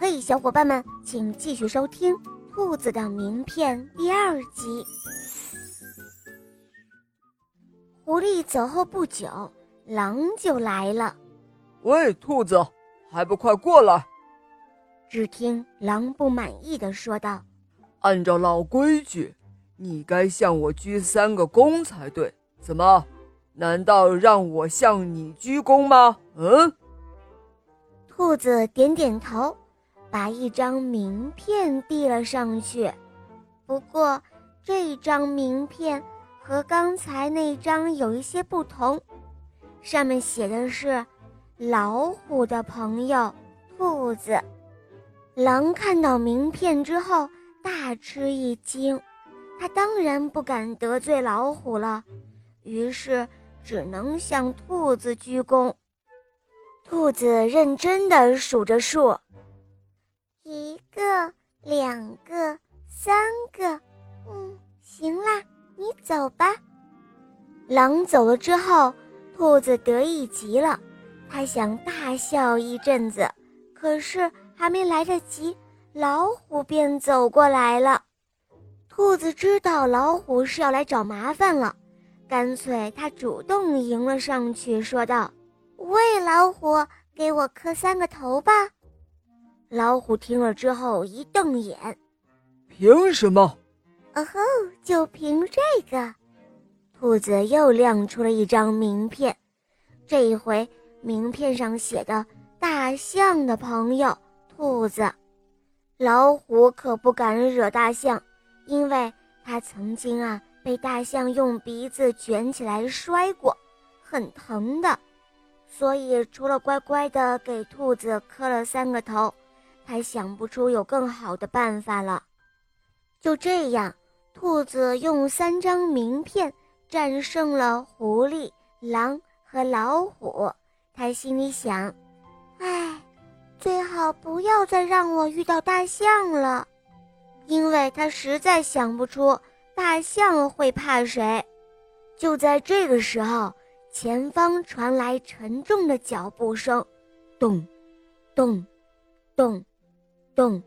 嘿，小伙伴们，请继续收听《兔子的名片》第二集。狐狸走后不久，狼就来了。喂，兔子，还不快过来！只听狼不满意的说道：“按照老规矩，你该向我鞠三个躬才对。怎么？难道让我向你鞠躬吗？”嗯。兔子点点头，把一张名片递了上去。不过，这张名片。和刚才那张有一些不同，上面写的是“老虎的朋友兔子”。狼看到名片之后大吃一惊，他当然不敢得罪老虎了，于是只能向兔子鞠躬。兔子认真的数着数：一个、两个、三个，嗯，行啦。你走吧。狼走了之后，兔子得意极了，它想大笑一阵子，可是还没来得及，老虎便走过来了。兔子知道老虎是要来找麻烦了，干脆它主动迎了上去，说道：“喂，老虎，给我磕三个头吧。”老虎听了之后一瞪眼：“凭什么？”哦吼！就凭这个，兔子又亮出了一张名片。这一回，名片上写的“大象的朋友兔子”。老虎可不敢惹大象，因为他曾经啊被大象用鼻子卷起来摔过，很疼的。所以，除了乖乖的给兔子磕了三个头，他想不出有更好的办法了。就这样。兔子用三张名片战胜了狐狸、狼和老虎。他心里想：“哎，最好不要再让我遇到大象了，因为他实在想不出大象会怕谁。”就在这个时候，前方传来沉重的脚步声，咚，咚，咚，咚！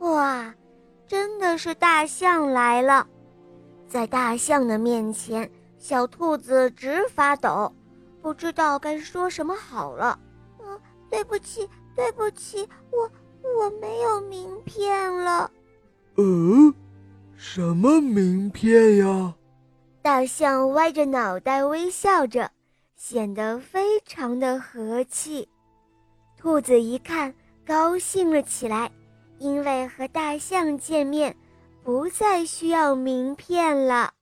哇，真的是大象来了。在大象的面前，小兔子直发抖，不知道该说什么好了。嗯，对不起，对不起，我我没有名片了。嗯，什么名片呀？大象歪着脑袋微笑着，显得非常的和气。兔子一看，高兴了起来，因为和大象见面。不再需要名片了。